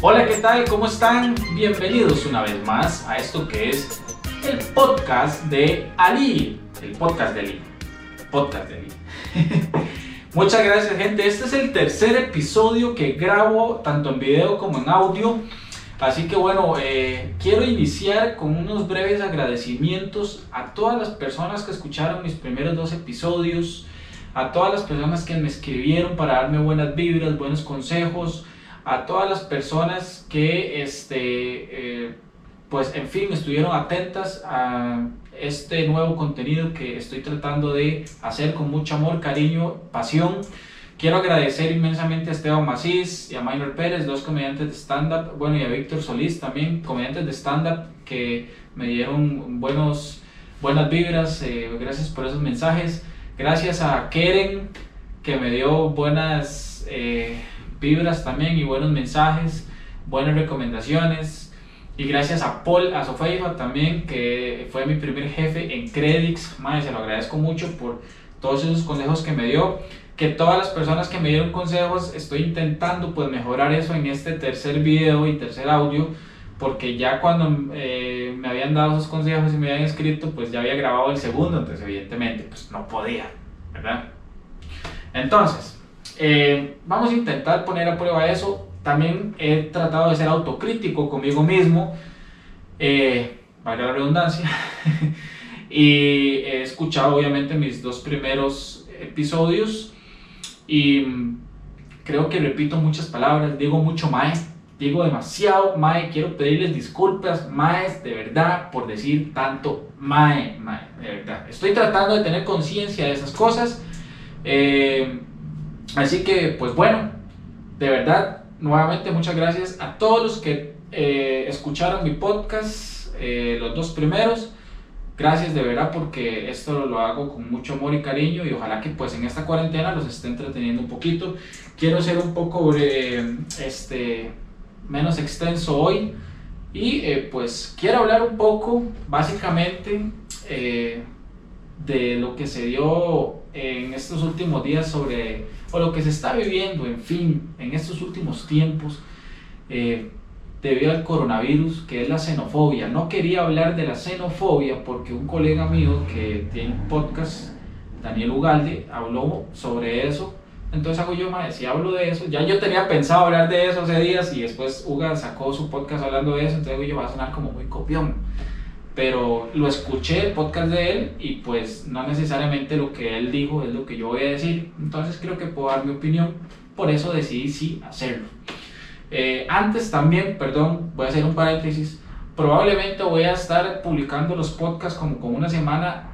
Hola, ¿qué tal? ¿Cómo están? Bienvenidos una vez más a esto que es el podcast de Ali. El podcast de Ali. Podcast de Ali. Muchas gracias, gente. Este es el tercer episodio que grabo tanto en video como en audio. Así que bueno, eh, quiero iniciar con unos breves agradecimientos a todas las personas que escucharon mis primeros dos episodios, a todas las personas que me escribieron para darme buenas vibras, buenos consejos, a todas las personas que, este, eh, pues en fin, estuvieron atentas a este nuevo contenido que estoy tratando de hacer con mucho amor, cariño, pasión. Quiero agradecer inmensamente a Esteban Macís y a Minor Pérez, dos comediantes de stand-up, bueno, y a Víctor Solís también, comediantes de stand-up que me dieron buenos, buenas vibras, eh, gracias por esos mensajes. Gracias a Keren, que me dio buenas eh, vibras también y buenos mensajes, buenas recomendaciones. Y gracias a Paul, a Sofeifa también, que fue mi primer jefe en Credix. Madre, se lo agradezco mucho por todos esos consejos que me dio que todas las personas que me dieron consejos, estoy intentando pues mejorar eso en este tercer video y tercer audio, porque ya cuando eh, me habían dado esos consejos y me habían escrito, pues ya había grabado el segundo, entonces evidentemente pues no podía, ¿verdad? Entonces, eh, vamos a intentar poner a prueba eso. También he tratado de ser autocrítico conmigo mismo, eh, valga la redundancia, y he escuchado obviamente mis dos primeros episodios. Y creo que repito muchas palabras, digo mucho mae, digo demasiado. Mae, quiero pedirles disculpas, maes, de verdad, por decir tanto. Mae, mae, de verdad. Estoy tratando de tener conciencia de esas cosas. Eh, así que, pues bueno, de verdad, nuevamente muchas gracias a todos los que eh, escucharon mi podcast, eh, los dos primeros. Gracias de verdad porque esto lo hago con mucho amor y cariño y ojalá que pues en esta cuarentena los esté entreteniendo un poquito. Quiero ser un poco este, menos extenso hoy y eh, pues quiero hablar un poco básicamente eh, de lo que se dio en estos últimos días sobre, o lo que se está viviendo, en fin, en estos últimos tiempos. Eh, debido al coronavirus, que es la xenofobia. No quería hablar de la xenofobia porque un colega mío que tiene un podcast, Daniel Ugalde, habló sobre eso. Entonces hago yo, madre, si hablo de eso, ya yo tenía pensado hablar de eso hace días y después Uga sacó su podcast hablando de eso, entonces yo, va a sonar como muy copión. Pero lo escuché el podcast de él y pues no necesariamente lo que él dijo es lo que yo voy a decir. Entonces creo que puedo dar mi opinión, por eso decidí sí hacerlo. Eh, antes también, perdón, voy a hacer un paréntesis, probablemente voy a estar publicando los podcasts como con una semana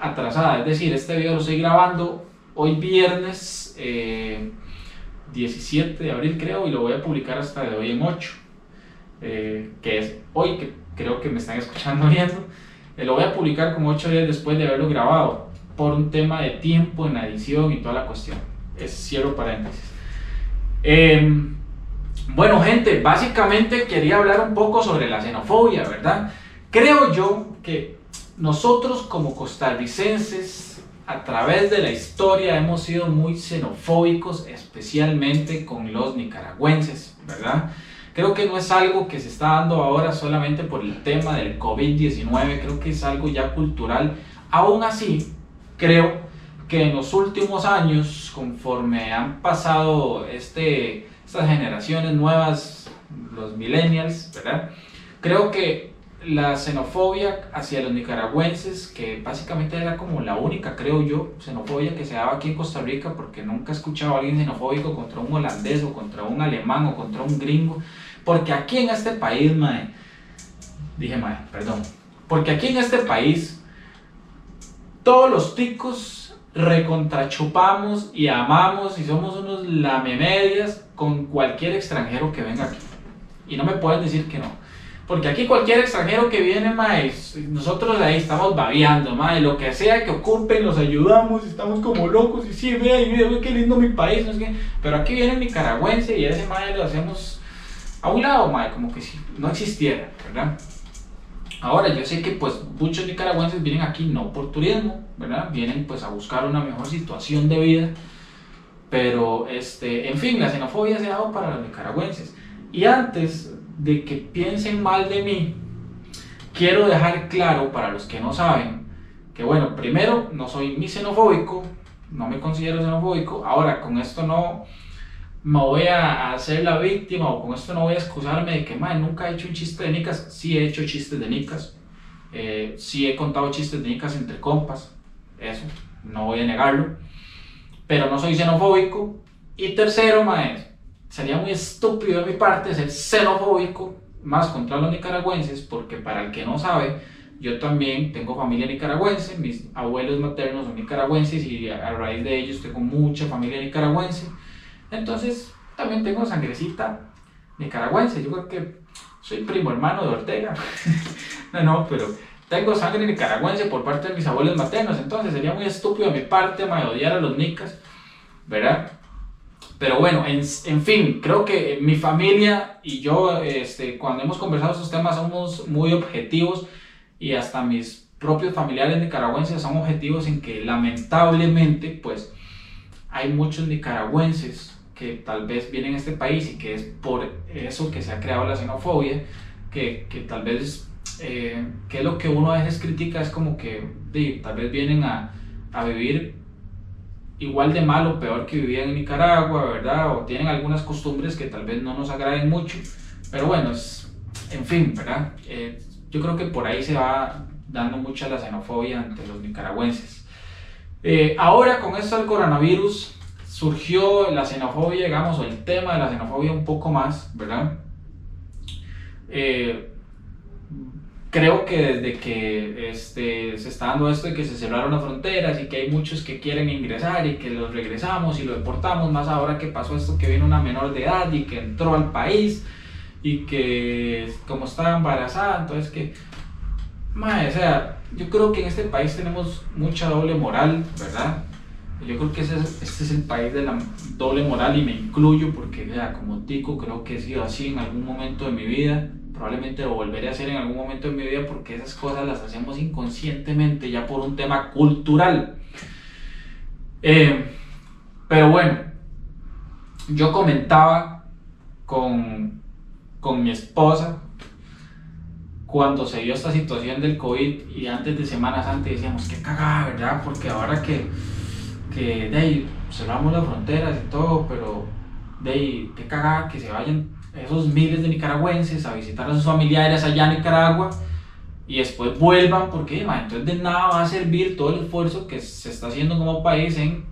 atrasada, es decir, este video lo estoy grabando hoy viernes 17 eh, de abril creo y lo voy a publicar hasta de hoy en 8, eh, que es hoy que creo que me están escuchando viendo, lo voy a publicar como 8 días después de haberlo grabado por un tema de tiempo en edición y toda la cuestión, es cierro paréntesis. Em, bueno, gente, básicamente quería hablar un poco sobre la xenofobia, ¿verdad? Creo yo que nosotros como costarricenses, a través de la historia, hemos sido muy xenofóbicos, especialmente con los nicaragüenses, ¿verdad? Creo que no es algo que se está dando ahora solamente por el tema del COVID-19, creo que es algo ya cultural. Aún así, creo que en los últimos años, conforme han pasado este estas generaciones nuevas, los millennials, ¿verdad? Creo que la xenofobia hacia los nicaragüenses, que básicamente era como la única, creo yo, xenofobia que se daba aquí en Costa Rica, porque nunca he escuchado a alguien xenofóbico contra un holandés o contra un alemán o contra un gringo, porque aquí en este país, mae, dije mae, perdón, porque aquí en este país todos los ticos recontrachupamos y amamos y somos unos lamemedias con cualquier extranjero que venga aquí. Y no me pueden decir que no. Porque aquí cualquier extranjero que viene, más nosotros ahí estamos babeando, mae, lo que sea que ocupen, los ayudamos, estamos como locos, y sí, vea, y vea, qué lindo mi país, no sé Pero aquí viene el nicaragüense y ese mae lo hacemos a un lado, mae, como que si no existiera, ¿verdad? Ahora, yo sé que pues muchos nicaragüenses vienen aquí no por turismo, ¿verdad? Vienen pues a buscar una mejor situación de vida, pero este, en fin, la xenofobia se ha dado para los nicaragüenses. Y antes de que piensen mal de mí, quiero dejar claro para los que no saben que bueno, primero no soy ni xenofóbico, no me considero xenofóbico, ahora con esto no me voy a hacer la víctima o con esto no voy a excusarme de que madre, nunca he hecho un chiste de nicas, sí he hecho chistes de nicas, eh, sí he contado chistes de nicas entre compas, eso, no voy a negarlo, pero no soy xenofóbico. Y tercero, maestro, sería muy estúpido de mi parte ser xenofóbico más contra los nicaragüenses, porque para el que no sabe, yo también tengo familia nicaragüense, mis abuelos maternos son nicaragüenses y a raíz de ellos tengo mucha familia nicaragüense. Entonces, también tengo sangrecita nicaragüense. Yo creo que soy primo hermano de Ortega. no, no, pero tengo sangre nicaragüense por parte de mis abuelos maternos. Entonces, sería muy estúpido de mi parte me odiar a los nicas, ¿verdad? Pero bueno, en, en, fin, creo que mi familia y yo, este, cuando hemos conversado estos temas, somos muy objetivos y hasta mis propios familiares nicaragüenses son objetivos en que lamentablemente, pues, hay muchos nicaragüenses que tal vez vienen a este país y que es por eso que se ha creado la xenofobia, que, que tal vez, eh, que es lo que uno a veces critica, es como que tal vez vienen a, a vivir igual de mal o peor que vivían en Nicaragua, ¿verdad? O tienen algunas costumbres que tal vez no nos agraden mucho, pero bueno, es, en fin, ¿verdad? Eh, yo creo que por ahí se va dando mucha la xenofobia entre los nicaragüenses. Eh, ahora con esto del coronavirus, surgió la xenofobia, digamos, o el tema de la xenofobia un poco más, ¿verdad? Eh, creo que desde que este, se está dando esto de que se cerraron las fronteras y que hay muchos que quieren ingresar y que los regresamos y lo deportamos, más ahora que pasó esto que viene una menor de edad y que entró al país y que como estaba embarazada, entonces que, madre, o sea, yo creo que en este país tenemos mucha doble moral, ¿verdad? Yo creo que ese es, este es el país de la doble moral y me incluyo porque, ya, como tico, creo que he sido así en algún momento de mi vida. Probablemente lo volveré a hacer en algún momento de mi vida porque esas cosas las hacemos inconscientemente ya por un tema cultural. Eh, pero bueno, yo comentaba con, con mi esposa cuando se dio esta situación del COVID y antes de Semana Santa decíamos, qué cagada, ¿verdad? Porque ahora que que de ahí cerramos las fronteras y todo, pero de ahí, qué cagada que se vayan esos miles de nicaragüenses a visitar a sus familiares allá en Nicaragua y después vuelvan, porque entonces de nada va a servir todo el esfuerzo que se está haciendo como país en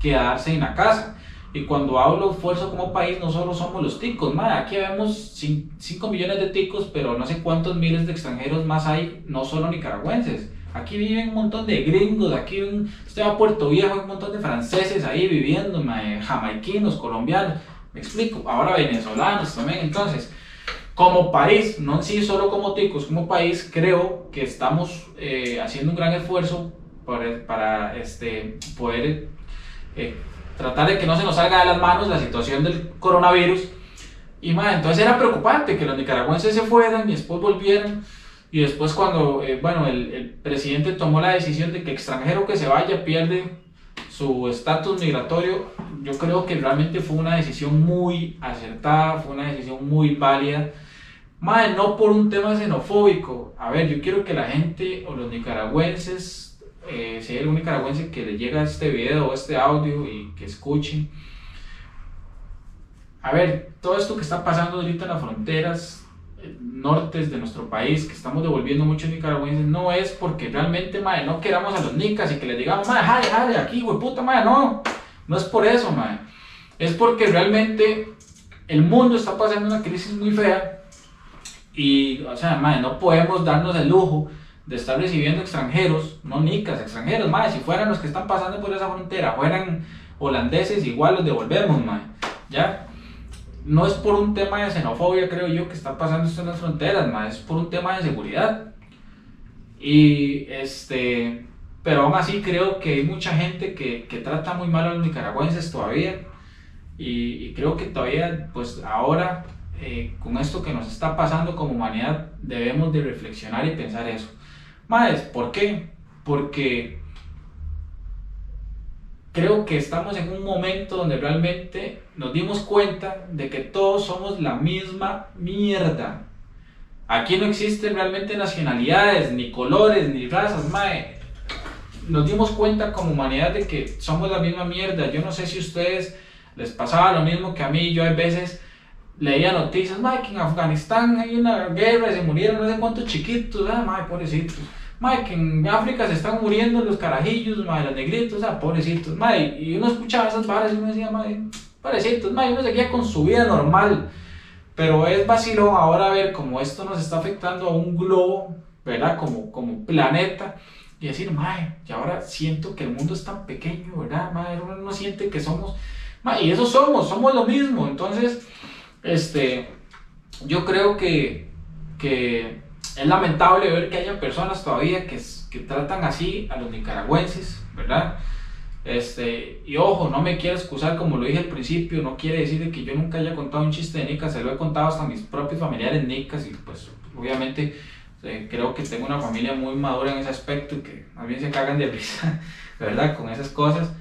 quedarse en la casa. Y cuando hablo esfuerzo como país, no solo somos los ticos, aquí vemos 5 millones de ticos, pero no sé cuántos miles de extranjeros más hay, no solo nicaragüenses. Aquí viven un montón de gringos, aquí usted va a Puerto Viejo, hay un montón de franceses ahí viviendo, jamaiquinos, colombianos, me explico, ahora venezolanos también, entonces, como país, no en sí solo como ticos, como país, creo que estamos eh, haciendo un gran esfuerzo para, para este, poder eh, tratar de que no se nos salga de las manos la situación del coronavirus. Y más, entonces era preocupante que los nicaragüenses se fueran y después volvieran. Y después cuando, eh, bueno, el, el, presidente tomó la decisión de que extranjero que se vaya pierde su estatus migratorio, yo creo que realmente fue una decisión muy acertada, fue una decisión muy válida. Madre, no por un tema xenofóbico. A ver, yo quiero que la gente o los nicaragüenses, eh, si hay algún nicaragüense que le llega este video o este audio y que escuchen. A ver, todo esto que está pasando ahorita en las fronteras, nortes de nuestro país, que estamos devolviendo muchos nicaragüenses, no es porque realmente, madre, no queramos a los nicas y que les digamos, madre, aquí, güey, puta, madre, no. No es por eso, madre. Es porque realmente el mundo está pasando una crisis muy fea y, o sea, no podemos darnos el lujo de estar recibiendo extranjeros, no nicas, extranjeros, si fueran los que están pasando por esa frontera, fueran holandeses, igual los devolvemos, madre, ¿ya? No es por un tema de xenofobia, creo yo, que está pasando esto en las fronteras, más es por un tema de seguridad. Y este, pero aún así creo que hay mucha gente que, que trata muy mal a los nicaragüenses todavía. Y, creo que todavía, pues ahora, eh, con esto que nos está pasando como humanidad, debemos de reflexionar y pensar eso. Más, ¿por qué? Porque creo que estamos en un momento donde realmente nos dimos cuenta de que todos somos la misma mierda. Aquí no existen realmente nacionalidades, ni colores, ni razas, mae. Nos dimos cuenta como humanidad de que somos la misma mierda. Yo no sé si a ustedes les pasaba lo mismo que a mí. Yo a veces leía noticias, mae, que en Afganistán hay una guerra y se murieron no sé cuántos chiquitos, ah, mae, pobrecitos. Mae, que en África se están muriendo los carajillos, mae, los negritos, ah, pobrecitos, mae. Y uno escuchaba esas barras y uno decía, mae, pobrecitos, mae, uno seguía con su vida normal. Pero es vacilo ahora ver cómo esto nos está afectando a un globo, ¿verdad? Como, como planeta. Y decir, mae, y ahora siento que el mundo es tan pequeño, ¿verdad? Mae, uno no siente que somos, mae, y eso somos, somos lo mismo. Entonces, este, yo creo que, que es lamentable ver que haya personas todavía que, que tratan así a los nicaragüenses, ¿verdad? Este, y ojo, no me quiero excusar como lo dije al principio, no quiere decir que yo nunca haya contado un chiste de nicas, se lo he contado hasta a mis propios familiares nicas y pues obviamente eh, creo que tengo una familia muy madura en ese aspecto y que más bien se cagan de risa, ¿verdad? Con esas cosas,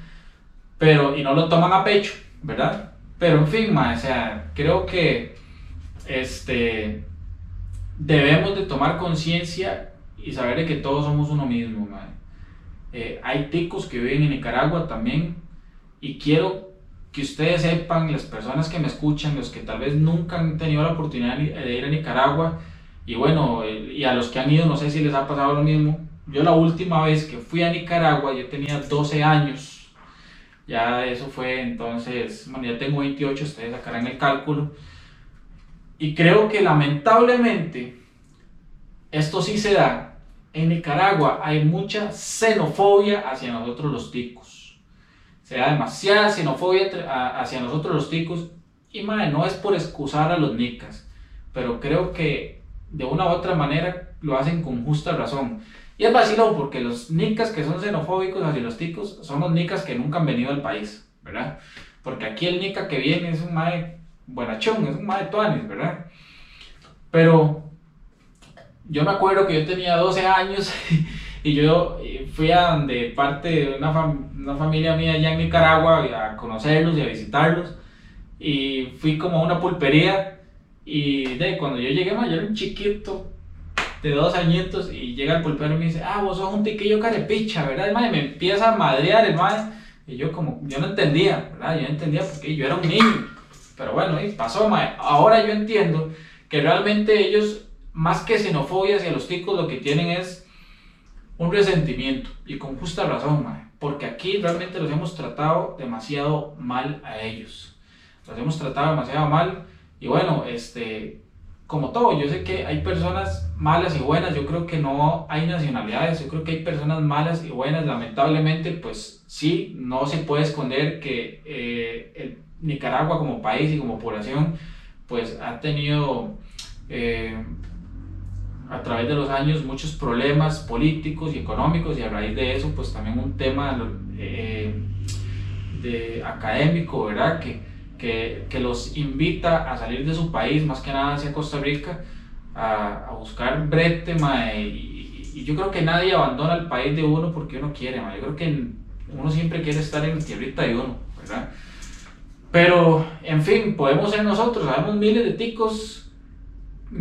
pero y no lo toman a pecho, ¿verdad? Pero en fin, o sea, creo que este debemos de tomar conciencia y saber de que todos somos uno mismo, eh, hay ticos que viven en Nicaragua también y quiero que ustedes sepan, las personas que me escuchan, los que tal vez nunca han tenido la oportunidad de ir a Nicaragua y bueno, y a los que han ido no sé si les ha pasado lo mismo. Yo la última vez que fui a Nicaragua yo tenía 12 años. Ya eso fue entonces, bueno, ya tengo 28, ustedes sacarán el cálculo. Y creo que lamentablemente esto sí se da. En Nicaragua hay mucha xenofobia hacia nosotros los ticos. Se da demasiada xenofobia hacia nosotros los ticos. Y madre, no es por excusar a los nicas, pero creo que de una u otra manera lo hacen con justa razón. Y es vacilón porque los nicas que son xenofóbicos hacia los ticos son los nicas que nunca han venido al país, ¿verdad? Porque aquí el nica que viene es un madre buenachón, es un de tuanis, ¿verdad? Pero yo me acuerdo que yo tenía 12 años y yo fui a donde parte de una, una familia mía allá en Nicaragua a conocerlos y a visitarlos y fui como a una pulpería y de cuando yo llegué, yo era un chiquito de dos añitos y llega el pulpero y me dice, ah, vos sos un tiquillo carepicha, ¿verdad? Y me empieza a madrear el y yo como, yo no entendía, ¿verdad? Yo no entendía porque yo era un niño. Pero bueno, y pasó, mae. Ahora yo entiendo que realmente ellos, más que xenofobia hacia los ticos, lo que tienen es un resentimiento. Y con justa razón, mae. Porque aquí realmente los hemos tratado demasiado mal a ellos. Los hemos tratado demasiado mal. Y bueno, este, como todo, yo sé que hay personas malas y buenas, yo creo que no hay nacionalidades, yo creo que hay personas malas y buenas, lamentablemente, pues sí, no se puede esconder que eh, el Nicaragua como país y como población, pues ha tenido eh, a través de los años muchos problemas políticos y económicos y a raíz de eso pues también un tema eh, de académico, ¿verdad? Que, que, que, los invita a salir de su país, más que nada hacia Costa Rica, a, a buscar brete, y, yo creo que nadie abandona el país de uno porque uno quiere, yo creo que uno siempre quiere estar en tierrita de uno, ¿verdad? Pero, en fin, podemos ser nosotros, sabemos miles de ticos,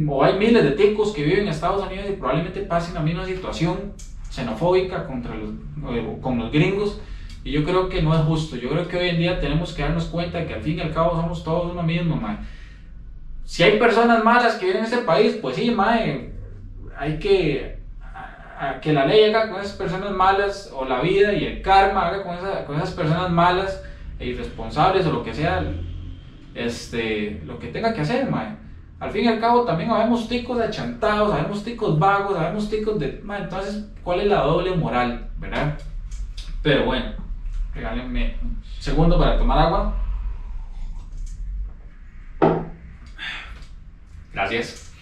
o hay miles de ticos que viven en Estados Unidos y probablemente pasen la misma situación xenofóbica contra los, eh, con los gringos. Y yo creo que no es justo. Yo creo que hoy en día tenemos que darnos cuenta de que al fin y al cabo somos todos uno mismo, mae. Si hay personas malas que viven en este país, pues sí, mae, hay que que la ley haga con esas personas malas, o la vida y el karma haga con, con esas personas malas e irresponsables o lo que sea, este, lo que tenga que hacer, mae. Al fin y al cabo también habemos ticos achantados, habemos ticos vagos, habemos ticos de... Mae, entonces, ¿cuál es la doble moral, verdad? Pero bueno, regálenme un segundo para tomar agua. Gracias.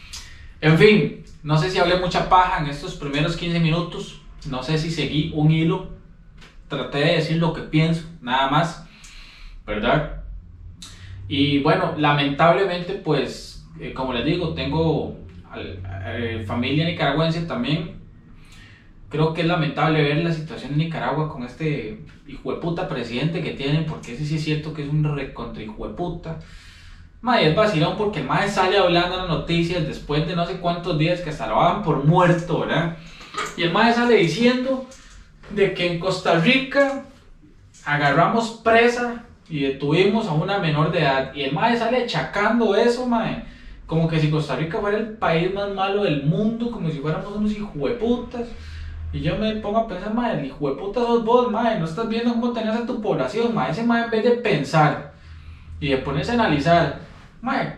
En fin, no sé si hablé mucha paja en estos primeros 15 minutos. No sé si seguí un hilo. Traté de decir lo que pienso, nada más. ¿Verdad? Y bueno, lamentablemente, pues, eh, como les digo, tengo eh, familia nicaragüense también. Creo que es lamentable ver la situación en Nicaragua con este hijo de puta presidente que tienen, porque ese sí es cierto que es un recontra hijo de puta. Mae, es vacilón porque el mae sale hablando en las noticias después de no sé cuántos días que hasta lo hagan por muerto, ¿verdad? Y el mae sale diciendo de que en Costa Rica agarramos presa y detuvimos a una menor de edad. Y el mae sale achacando eso, mae. Como que si Costa Rica fuera el país más malo del mundo, como si fuéramos unos hijueputas. Y yo me pongo a pensar, mae, hijueputa sos vos, mae. No estás viendo cómo tenés a tu población, mae. Ese mae en vez de pensar y de ponerse a analizar, mae,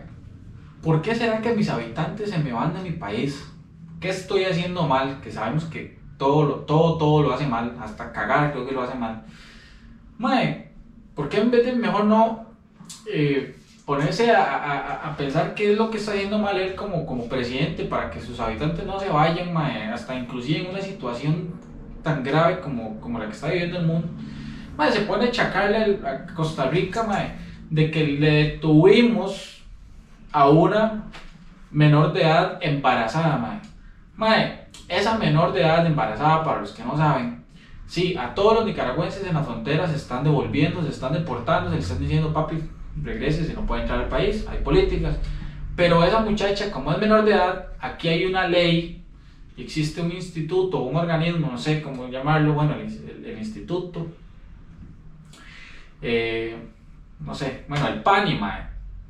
¿por qué será que mis habitantes se me van de mi país? ¿Qué estoy haciendo mal? Que sabemos que todo, todo, todo lo hace mal. Hasta cagar creo que lo hace mal. Mae, ¿por qué en vez de mejor no eh, ponerse a, a, a, pensar qué es lo que está haciendo mal él como, como presidente para que sus habitantes no se vayan, hasta inclusive en una situación tan grave como, como la que está viviendo el mundo? Se pone a chacarle a Costa Rica, de que le detuvimos a una menor de edad embarazada, esa menor de edad embarazada, para los que no saben, Sí, a todos los nicaragüenses en la frontera se están devolviendo, se están deportando, se les están diciendo, papi, regrese si no puede entrar al país, hay políticas. Pero esa muchacha, como es menor de edad, aquí hay una ley, existe un instituto, un organismo, no sé cómo llamarlo, bueno, el, instituto, eh, no sé, bueno, el PANI,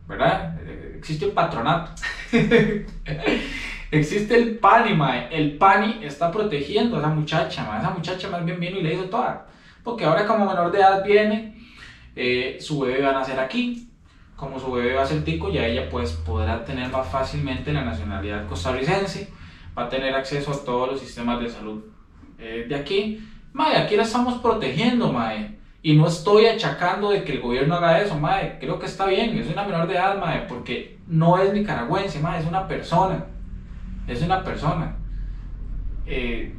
¿verdad? Existe un patronato. Existe el PANI, mae. El PANI está protegiendo a esa muchacha, mae. Esa muchacha más bien vino y le hizo toda. Porque ahora como menor de edad viene, eh, su bebé va a nacer aquí. Como su bebé va a ser tico, ya ella pues podrá tener más fácilmente la nacionalidad costarricense. Va a tener acceso a todos los sistemas de salud eh, de aquí. Mae, aquí la estamos protegiendo, mae. Y no estoy achacando de que el gobierno haga eso, mae. Creo que está bien, es una menor de edad, mae, porque no es nicaragüense, mae, es una persona es una persona. Eh,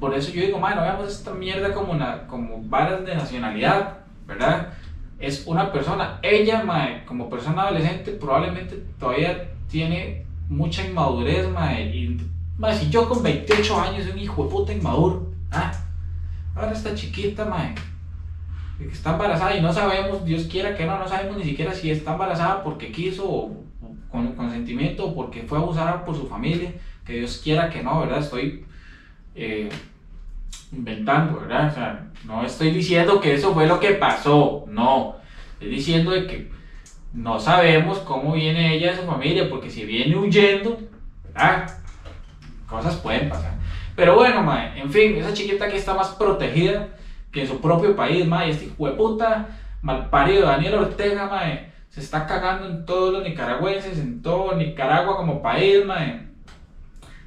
por eso yo digo, no veamos esta mierda como, una, como varas de nacionalidad, ¿verdad? Es una persona. Ella, como persona adolescente, probablemente todavía tiene mucha inmadurez, mae. Y, si yo con 28 años soy un hijo de puta inmaduro, ¿ah? Ahora está chiquita, mae. Que está embarazada y no sabemos, Dios quiera que no, no sabemos ni siquiera si está embarazada porque quiso o con consentimiento porque fue abusada por su familia, que Dios quiera que no, ¿verdad? Estoy eh, inventando, ¿verdad? O sea, no estoy diciendo que eso fue lo que pasó, no. Estoy diciendo de que no sabemos cómo viene ella de su familia, porque si viene huyendo, ¿verdad? Cosas pueden pasar. Pero bueno, mae, en fin, esa chiquita aquí está más protegida que en su propio país, mae. Este hijo de puta, malparido Daniel Ortega, mae se está cagando en todos los nicaragüenses, en todo Nicaragua como país, mae.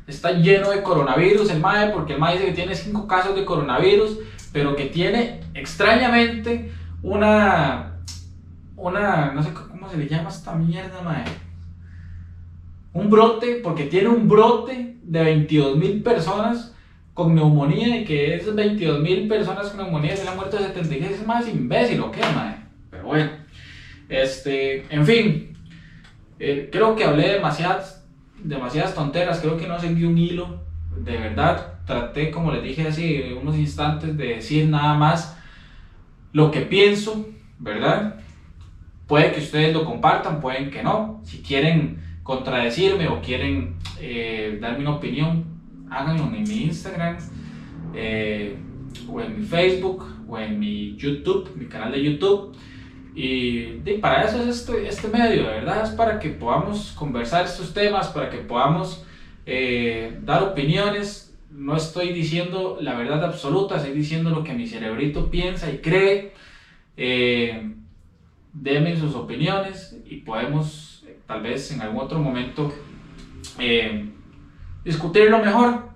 Está lleno de coronavirus el mae, porque el mae dice que tiene 5 casos de coronavirus, pero que tiene extrañamente una, una, no sé cómo se le llama esta mierda, mae. Un brote, porque tiene un brote de 22 mil personas con neumonía y que esas 22 mil personas con neumonía se le han muerto 76 es más imbécil o qué, mae. Pero bueno. Este, en fin, eh, creo que hablé demasiadas, demasiadas tonteras, creo que no seguí un hilo, de verdad, traté, como les dije hace unos instantes, de decir nada más lo que pienso, ¿verdad? Puede que ustedes lo compartan, pueden que no. Si quieren contradecirme o quieren eh, darme una opinión, háganlo en mi Instagram, eh, o en mi Facebook, o en mi YouTube, mi canal de YouTube. Y, para eso es este, este medio, verdad, es para que podamos conversar estos temas, para que podamos eh, dar opiniones. No estoy diciendo la verdad absoluta, estoy diciendo lo que mi cerebrito piensa y cree. Eh, denme sus opiniones y podemos eh, tal vez en algún otro momento discutirlo mejor.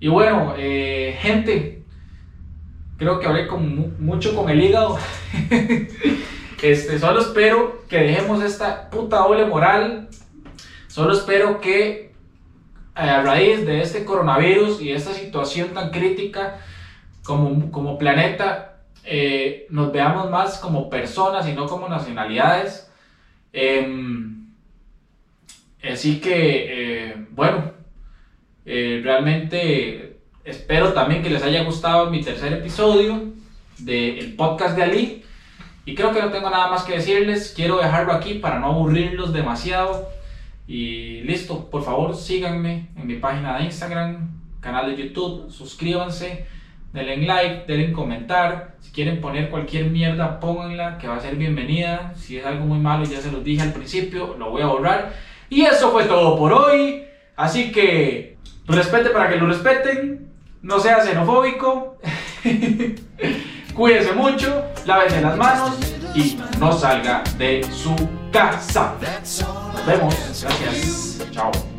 Y bueno, gente, creo que hablé con, mucho con el hígado. este, solo espero que dejemos esta puta doble moral. Solo espero que eh, a raíz de este coronavirus y esta situación tan crítica como, como planeta, eh, nos veamos más como personas y no como nacionalidades. Em, así que, eh, bueno, realmente espero también que les haya gustado mi tercer episodio del podcast de Ali. Y creo que no tengo nada más que decirles. Quiero dejarlo aquí para no aburrirlos demasiado. Y listo, por favor síganme en mi página de Instagram, canal de YouTube, suscríbanse, denle like, denle comentar. Si quieren poner cualquier mierda, pónganla, que va a ser bienvenida. Si es algo muy malo, ya se los dije al principio, lo voy a borrar. Y eso fue todo por hoy. Así que respete para que lo respeten. No sea xenofóbico. Cuídense mucho, lávense las manos y no salga de su casa. Nos vemos. Gracias. Chao.